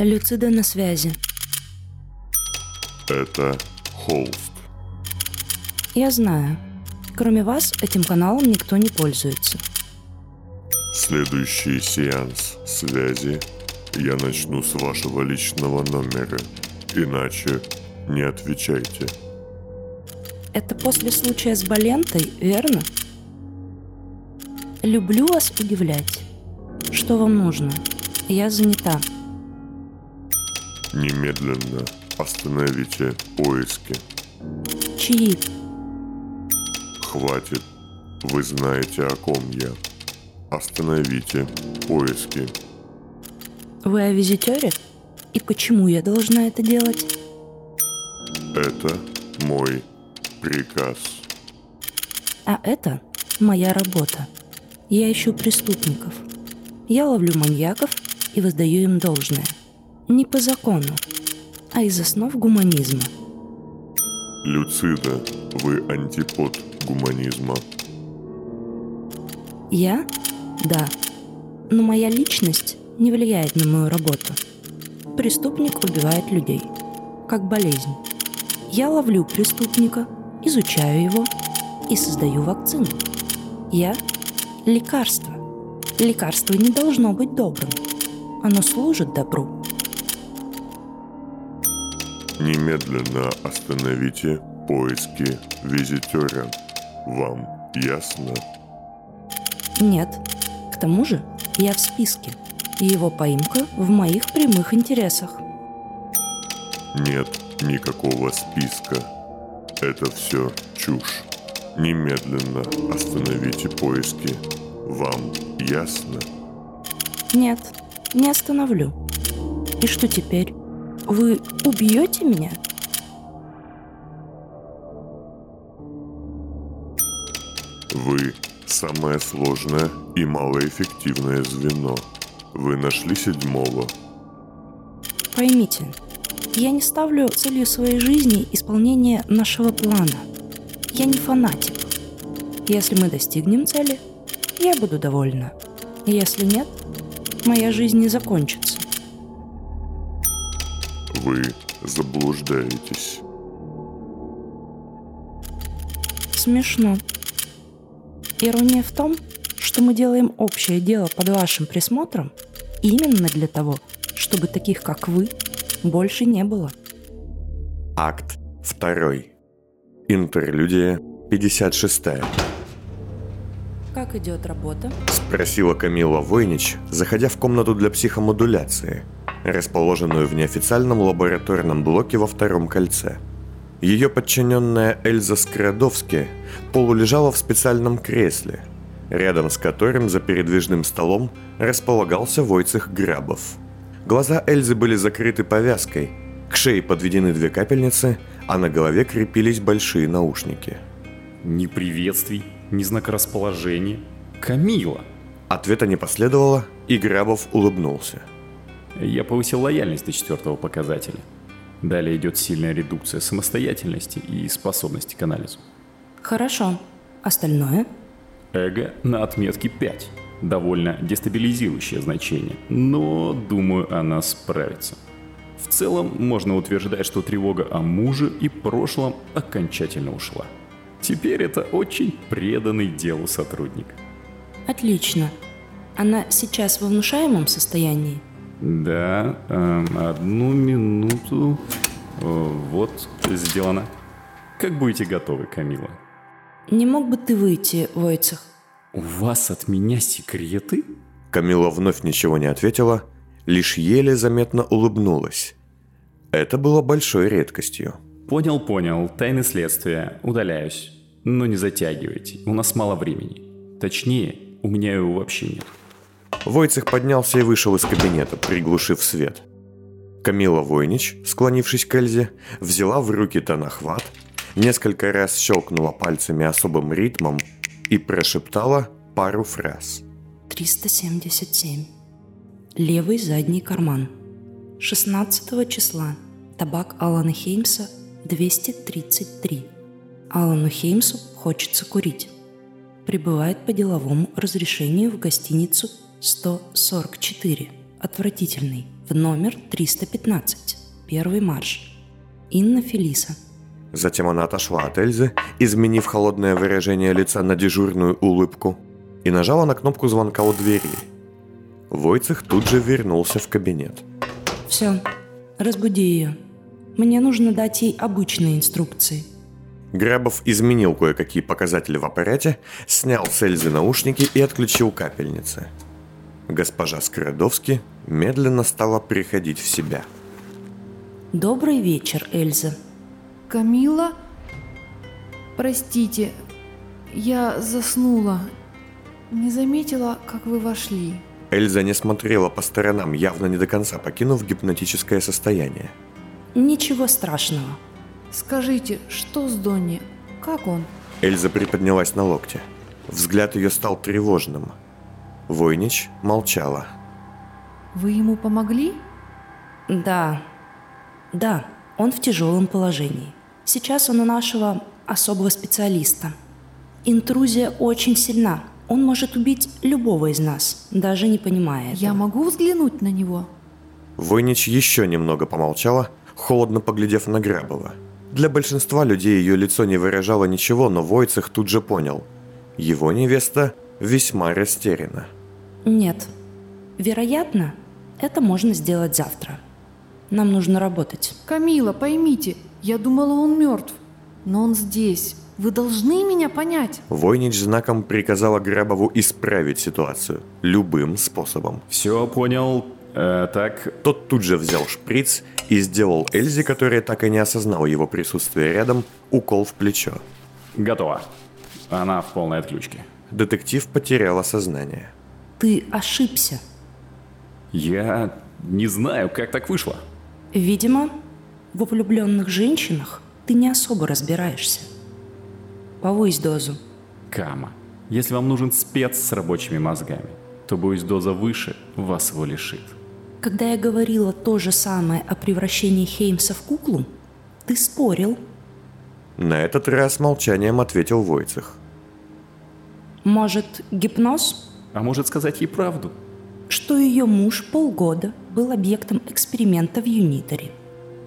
Люцида на связи. Это холст. Я знаю. Кроме вас, этим каналом никто не пользуется. Следующий сеанс связи я начну с вашего личного номера. Иначе не отвечайте. Это после случая с Балентой, верно? Люблю вас удивлять. Что вам нужно? Я занята. Немедленно остановите поиски. Чьи? Хватит. Вы знаете, о ком я. Остановите поиски. Вы о визитере? И почему я должна это делать? Это мой приказ. А это моя работа. Я ищу преступников. Я ловлю маньяков и воздаю им должное. Не по закону, а из основ гуманизма. Люцида, вы антипод гуманизма. Я? Да. Но моя личность не влияет на мою работу. Преступник убивает людей. Как болезнь. Я ловлю преступника, изучаю его и создаю вакцину. Я – лекарство. Лекарство не должно быть добрым. Оно служит добру. Немедленно остановите поиски визитера. Вам ясно? Нет. К тому же я в списке, и его поимка в моих прямых интересах. Нет никакого списка. Это все чушь. Немедленно остановите поиски. Вам ясно? Нет, не остановлю. И что теперь? Вы убьете меня? Вы самое сложное и малоэффективное звено. Вы нашли седьмого. Поймите, я не ставлю целью своей жизни исполнение нашего плана. Я не фанатик. Если мы достигнем цели, я буду довольна. Если нет, моя жизнь не закончится. Вы заблуждаетесь. Смешно. Ирония в том, что мы делаем общее дело под вашим присмотром именно для того, чтобы таких, как вы, больше не было. Акт 2. Интерлюдия 56. Как идет работа? Спросила Камила Войнич, заходя в комнату для психомодуляции, расположенную в неофициальном лабораторном блоке во втором кольце. Ее подчиненная Эльза Скрадовски полулежала в специальном кресле, рядом с которым за передвижным столом располагался Войцех Грабов. Глаза Эльзы были закрыты повязкой, к шее подведены две капельницы, а на голове крепились большие наушники. Ни приветствий, ни знака расположения. Камила! Ответа не последовало, и Грабов улыбнулся. Я повысил лояльность до четвертого показателя. Далее идет сильная редукция самостоятельности и способности к анализу. Хорошо. Остальное? Эго на отметке 5. Довольно дестабилизирующее значение, но, думаю, она справится. В целом, можно утверждать, что тревога о муже и прошлом окончательно ушла. Теперь это очень преданный делу сотрудник. Отлично. Она сейчас во внушаемом состоянии? Да, эм, одну минуту. Э, Вот, сделано. Как будете готовы, Камила? Не мог бы ты выйти, Войцех? У вас от меня секреты? Камила вновь ничего не ответила, лишь еле заметно улыбнулась. Это было большой редкостью. Понял, понял. Тайны следствия. Удаляюсь. Но не затягивайте. У нас мало времени. Точнее, у меня его вообще нет. Войцех поднялся и вышел из кабинета, приглушив свет. Камила Войнич, склонившись к Эльзе, взяла в руки тонохват, несколько раз щелкнула пальцами особым ритмом и прошептала пару фраз. 377. Левый задний карман. 16 числа. Табак Алана Хеймса 233. Алану Хеймсу хочется курить. Прибывает по деловому разрешению в гостиницу 144. Отвратительный. в номер 315, первый марш. Инна Фелиса. Затем она отошла от Эльзы, изменив холодное выражение лица на дежурную улыбку, и нажала на кнопку звонка у двери. Войцех тут же вернулся в кабинет. Все, разбуди ее. Мне нужно дать ей обычные инструкции. Грабов изменил кое-какие показатели в аппарате, снял с Эльзы наушники и отключил капельницы. Госпожа Скородовски медленно стала приходить в себя. Добрый вечер, Эльза. Камила? Простите, я заснула. Не заметила, как вы вошли. Эльза не смотрела по сторонам, явно не до конца покинув гипнотическое состояние. Ничего страшного. Скажите, что с Донни? Как он? Эльза приподнялась на локте. Взгляд ее стал тревожным. Войнич молчала. Вы ему помогли? Да. Да, он в тяжелом положении. Сейчас он у нашего особого специалиста. Интрузия очень сильна. Он может убить любого из нас, даже не понимая Я этого. могу взглянуть на него? Войнич еще немного помолчала, холодно поглядев на Грабова. Для большинства людей ее лицо не выражало ничего, но Войцех тут же понял. Его невеста весьма растеряна. Нет. Вероятно, это можно сделать завтра. Нам нужно работать. Камила, поймите, я думала, он мертв. Но он здесь. Вы должны меня понять. Войнич знаком приказала Грабову исправить ситуацию любым способом. Все понял. Э, так, Тот тут же взял шприц и сделал Эльзе, которая так и не осознала его присутствие рядом, укол в плечо. готово. Она в полной отключке. Детектив потеряла сознание. Ты ошибся. Я не знаю, как так вышло. Видимо, во влюбленных женщинах ты не особо разбираешься. Повысь дозу. Кама, если вам нужен спец с рабочими мозгами, то, боюсь, доза выше вас его лишит. Когда я говорила то же самое о превращении Хеймса в куклу, ты спорил. На этот раз молчанием ответил Войцех. Может, гипноз? А может сказать ей правду? Что ее муж полгода был объектом эксперимента в Юниторе.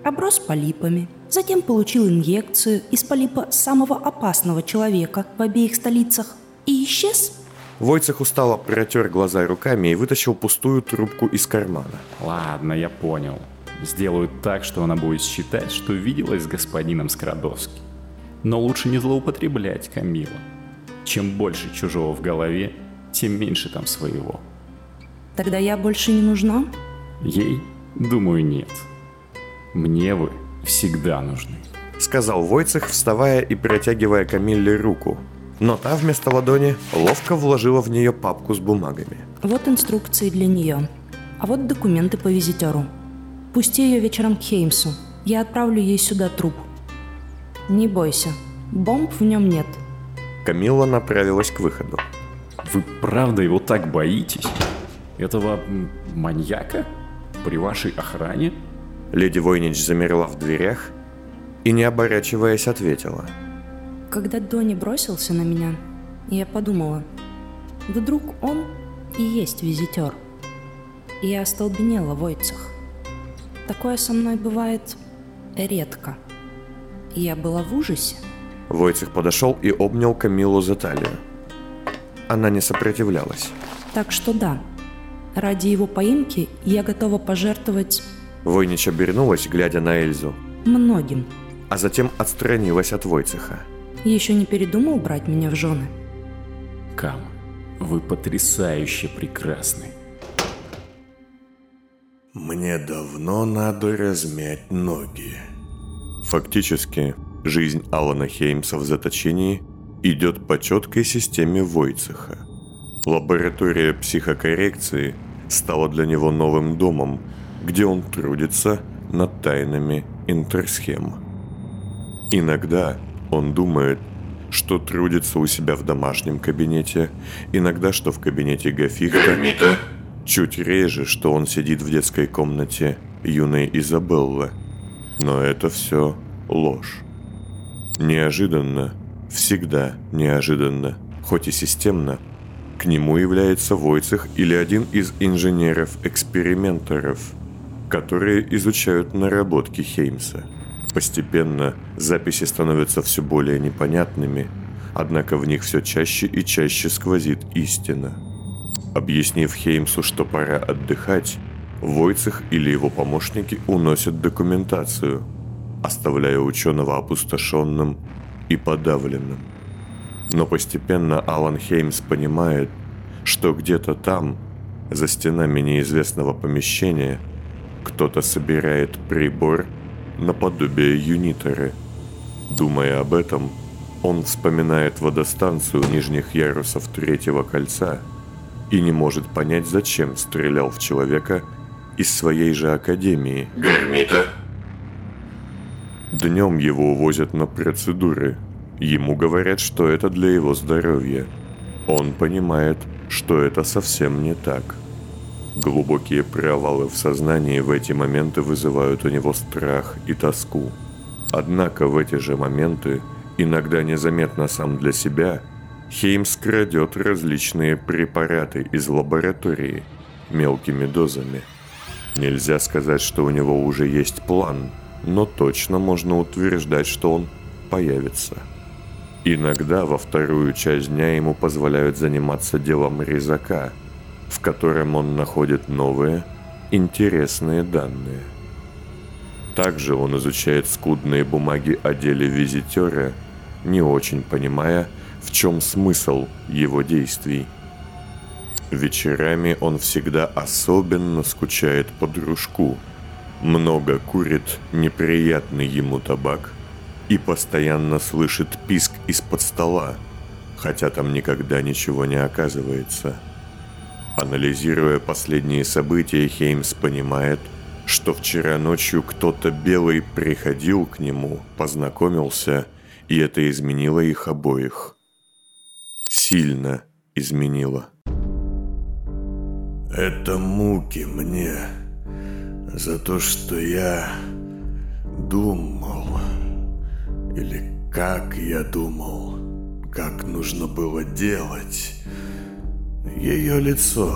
Оброс полипами, затем получил инъекцию из полипа самого опасного человека в обеих столицах и исчез? Войцех устало протер глаза руками и вытащил пустую трубку из кармана. Ладно, я понял. Сделаю так, что она будет считать, что виделась с господином Скрадовски. Но лучше не злоупотреблять, Камила. Чем больше чужого в голове, тем меньше там своего. Тогда я больше не нужна? Ей, думаю, нет. Мне вы всегда нужны. Сказал Войцех, вставая и протягивая Камилле руку. Но та вместо ладони ловко вложила в нее папку с бумагами. Вот инструкции для нее. А вот документы по визитеру. Пусти ее вечером к Хеймсу. Я отправлю ей сюда труп. Не бойся, бомб в нем нет. Камилла направилась к выходу. Вы правда его так боитесь? Этого маньяка? При вашей охране? Леди Войнич замерла в дверях и, не оборачиваясь, ответила. Когда Донни бросился на меня, я подумала, вдруг он и есть визитер. И я остолбенела в ойцах. Такое со мной бывает редко. Я была в ужасе. Войцех подошел и обнял Камилу за талию. Она не сопротивлялась. Так что да, ради его поимки я готова пожертвовать Войнич обернулась, глядя на Эльзу, многим. а затем отстранилась от Войцеха. Еще не передумал брать меня в жены? Кам, вы потрясающе прекрасны. Мне давно надо размять ноги. Фактически, жизнь Алана Хеймса в заточении идет по четкой системе Войцеха. Лаборатория психокоррекции стала для него новым домом, где он трудится над тайнами интерсхем. Иногда он думает, что трудится у себя в домашнем кабинете, иногда, что в кабинете Гафихта, чуть реже, что он сидит в детской комнате юной Изабеллы. Но это все ложь. Неожиданно, всегда неожиданно, хоть и системно, к нему является Войцех или один из инженеров-эксперименторов. которые изучают наработки Хеймса. Постепенно записи становятся все более непонятными, однако в них все чаще и чаще сквозит истина. Объяснив Хеймсу, что пора отдыхать, Войцех или его помощники уносят документацию, оставляя ученого опустошенным и подавленным. Но постепенно Алан Хеймс понимает, что где-то там, за стенами неизвестного помещения, кто-то собирает прибор наподобие юниторы. Думая об этом, он вспоминает водостанцию нижних ярусов третьего кольца и не может понять, зачем стрелял в человека из своей же академии. Гермита. Днем его увозят на процедуры. Ему говорят, что это для его здоровья. Он понимает, что это совсем не так. Глубокие провалы в сознании в эти моменты вызывают у него страх и тоску. Однако в эти же моменты, иногда незаметно сам для себя, Хеймс крадет различные препараты из лаборатории мелкими дозами. Нельзя сказать, что у него уже есть план, но точно можно утверждать, что он появится. Иногда во вторую часть дня ему позволяют заниматься делом резака, в котором он находит новые, интересные данные. Также он изучает скудные бумаги о деле визитера, не очень понимая, в чем смысл его действий. Вечерами он всегда особенно скучает по дружку, много курит неприятный ему табак и постоянно слышит писк из-под стола, хотя там никогда ничего не оказывается. Анализируя последние события, Хеймс понимает, что вчера ночью кто-то белый приходил к нему, познакомился, и это изменило их обоих. Сильно изменило. Это муки мне за то, что я думал, или как я думал, как нужно было делать. Ее лицо.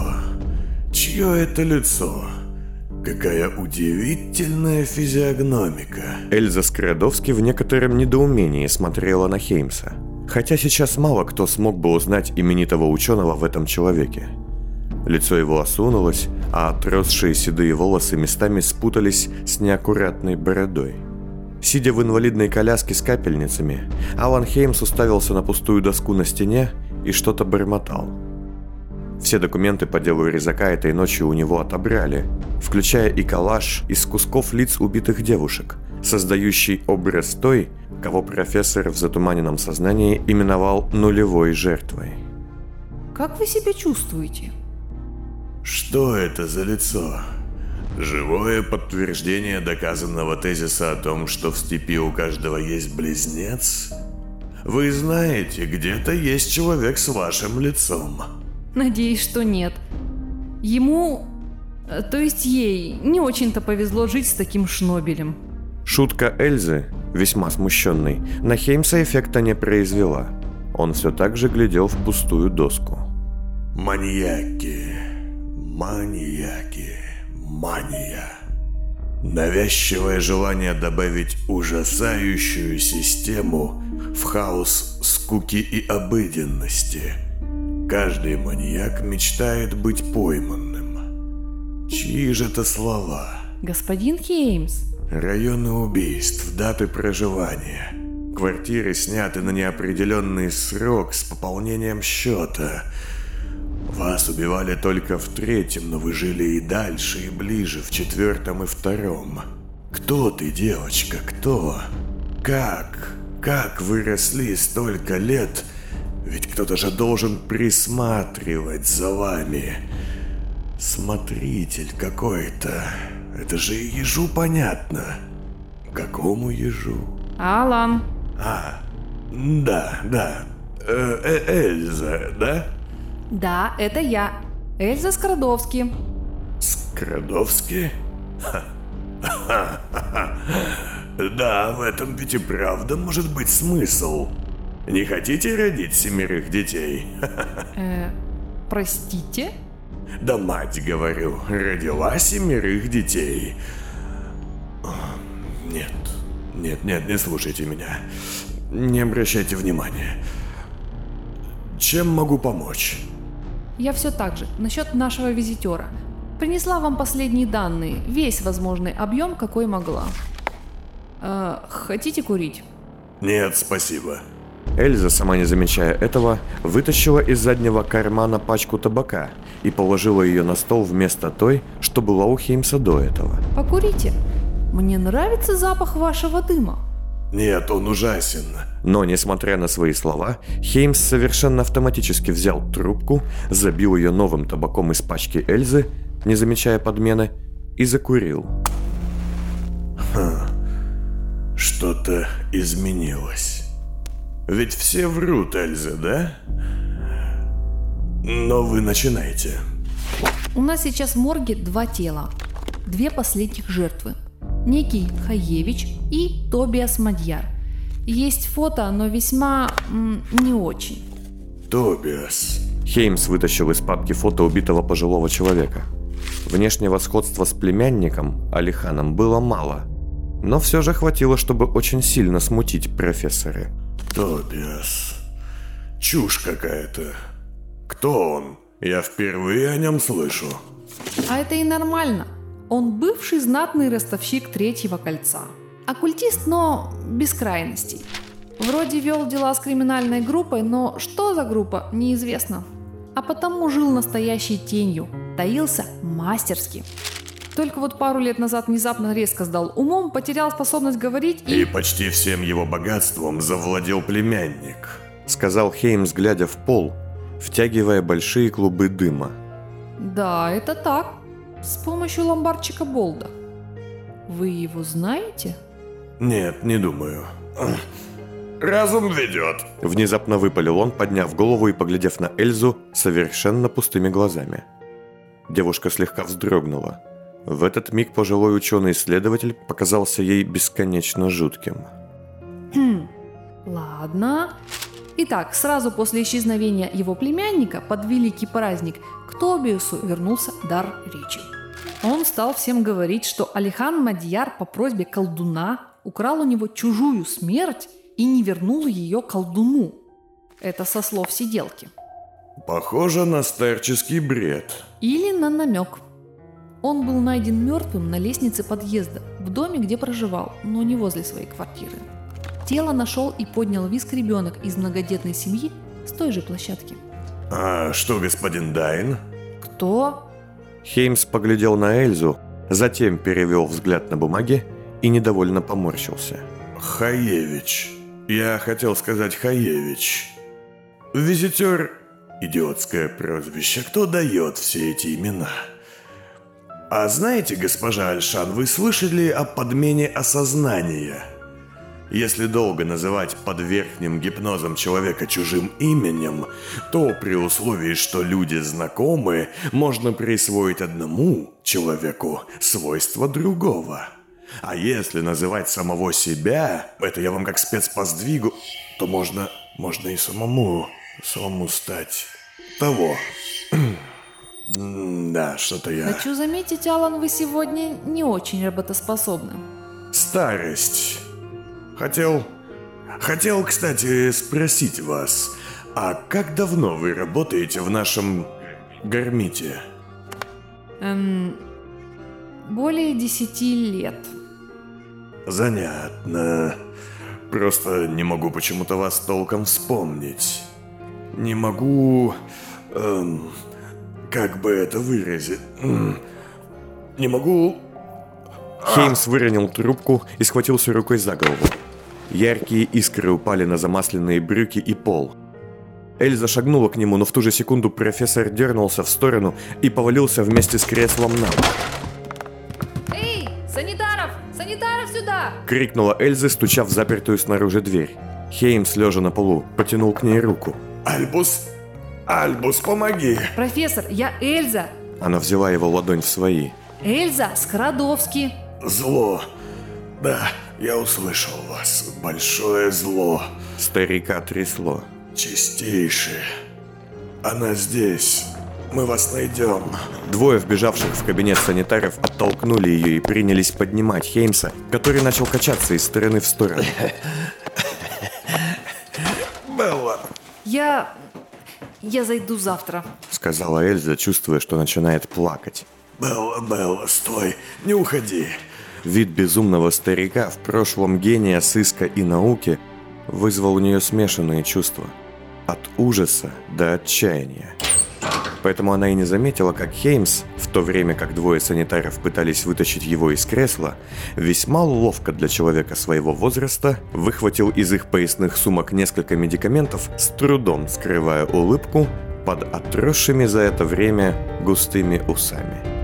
Чье это лицо? Какая удивительная физиогномика. Эльза Скрадовски в некотором недоумении смотрела на Хеймса. Хотя сейчас мало кто смог бы узнать именитого ученого в этом человеке. Лицо его осунулось, а отросшие седые волосы местами спутались с неаккуратной бородой. Сидя в инвалидной коляске с капельницами, Алан Хеймс уставился на пустую доску на стене и что-то бормотал. Все документы по делу резака этой ночью у него отобрали, включая и коллаж из кусков лиц убитых девушек, создающий образ той, кого профессор в затуманенном сознании именовал нулевой жертвой. Как вы себя чувствуете? Что это за лицо? Живое подтверждение доказанного тезиса о том, что в степи у каждого есть близнец? Вы знаете, где-то есть человек с вашим лицом. Надеюсь, что нет. Ему, э, то есть ей, не очень-то повезло жить с таким шнобелем. Шутка Эльзы, весьма смущенной, на Хеймса эффекта не произвела. Он все так же глядел в пустую доску. Маньяки. Маньяки. Мания. Навязчивое желание добавить ужасающую систему в хаос скуки и обыденности. Каждый маньяк мечтает быть пойманным. Чьи же это слова? Господин Хеймс, Районы убийств, даты проживания. Квартиры сняты на неопределенный срок с пополнением счета. Вас убивали только в третьем, но вы жили и дальше, и ближе, в четвертом и втором. Кто ты, девочка, кто? Как? Как вы росли столько лет? Ведь кто-то же должен присматривать за вами. Смотритель какой-то. Это же ежу понятно. Какому ежу? Алан, А, да, да. Э, э, Эльза, да? Да, это я, Эльза Скрадовски. Ха. Ха-ха-ха. Да, в этом ведь и правда может быть смысл. Не хотите родить семерых детей? Э, простите? Да мать, говорю, родила семерых детей. Нет, нет, нет, не слушайте меня. Не обращайте внимания. Чем могу помочь? Я все так же, насчет нашего визитера. Принесла вам последние данные, весь возможный объем, какой могла. Э, хотите курить? Нет, спасибо. Эльза, сама не замечая этого, вытащила из заднего кармана пачку табака и положила ее на стол вместо той, что была у Хеймса до этого. Покурите. Мне нравится запах вашего дыма. Нет, он ужасен. Но, несмотря на свои слова, Хеймс совершенно автоматически взял трубку, забил ее новым табаком из пачки Эльзы, не замечая подмены, и закурил. Что-то изменилось. Ведь все врут, Эльза, да? Но вы начинаете. У нас сейчас в морге два тела. Две последних жертвы. Некий Хаевич и Тобиас Мадьяр. Есть фото, но весьма м, не очень. Тобиас. Хеймс вытащил из папки фото убитого пожилого человека. Внешнего сходства с племянником, Алиханом, было мало. Но все же хватило, чтобы очень сильно смутить профессора. Тобиас. Чушь какая-то. Кто он? Я впервые о нем слышу. А это и нормально. Он бывший знатный ростовщик третьего кольца. Оккультист, но без крайностей. Вроде вел дела с криминальной группой, но что за группа, неизвестно. А потому жил настоящей тенью, таился мастерски. Только вот пару лет назад внезапно резко сдал умом, потерял способность говорить и... И почти всем его богатством завладел племянник. Сказал Хеймс, глядя в пол, втягивая большие клубы дыма. Да, это так. С помощью ломбардчика Болда. Вы его знаете? Нет, не думаю. Разум ведет. Внезапно выпалил он, подняв голову и поглядев на Эльзу совершенно пустыми глазами. Девушка слегка вздрогнула. В этот миг пожилой ученый-исследователь показался ей бесконечно жутким. Ладно. Итак, сразу после исчезновения его племянника под великий праздник Тобиусу вернулся дар речи. Он стал всем говорить, что Алихан Мадьяр по просьбе колдуна украл у него чужую смерть и не вернул ее колдуну. Это со слов сиделки. Похоже на старческий бред. Или на намек. Он был найден мертвым на лестнице подъезда, в доме, где проживал, но не возле своей квартиры. Тело нашел и поднял виск ребенок из многодетной семьи с той же площадки. А что, господин Дайн? Кто? Хеймс поглядел на Эльзу, затем перевел взгляд на бумаги и недовольно поморщился. Хаевич. Я хотел сказать Хаевич. Визитер – идиотское прозвище. Кто дает все эти имена? А знаете, госпожа Альшан, вы слышали о подмене осознания? Если долго называть под верхним гипнозом человека чужим именем, то при условии, что люди знакомы, можно присвоить одному человеку свойства другого. А если называть самого себя, это я вам как спец по сдвигу, то можно, можно и самому, самому стать того. Да, что-то я... Хочу заметить, Алан, вы сегодня не очень работоспособны. Старость. Хотел... Хотел, кстати, спросить вас, а как давно вы работаете в нашем гармите? Эм, более десяти лет. Занятно. Просто не могу почему-то вас толком вспомнить. Не могу... Эм, как бы это выразить? Не могу... Хеймс выронил трубку и схватился рукой за голову. Яркие искры упали на замасленные брюки и пол. Эльза шагнула к нему, но в ту же секунду профессор дернулся в сторону и повалился вместе с креслом на бок. Эй, санитаров! Санитаров сюда! Крикнула Эльза, стуча в запертую снаружи дверь. Хеймс, лежа на полу, потянул к ней руку. Альбус... Альбус, помоги! Профессор, я Эльза! Она взяла его ладонь в свои. Эльза Скрадовский! Зло. Да, я услышал вас. Большое зло. Старика трясло. Чистейшее. Она здесь. Мы вас найдем. Двое вбежавших в кабинет санитаров оттолкнули ее и принялись поднимать Хеймса, который начал качаться из стороны в сторону. Белла, Я... Я зайду завтра. Сказала Эльза, чувствуя, что начинает плакать. Белла, Белла, стой, не уходи. Вид безумного старика, в прошлом гения сыска и науки, вызвал у нее смешанные чувства. От ужаса до отчаяния. Поэтому она и не заметила, как Хеймс, в то время как двое санитаров пытались вытащить его из кресла, весьма ловко для человека своего возраста выхватил из их поясных сумок несколько медикаментов, с трудом скрывая улыбку под отросшими за это время густыми усами.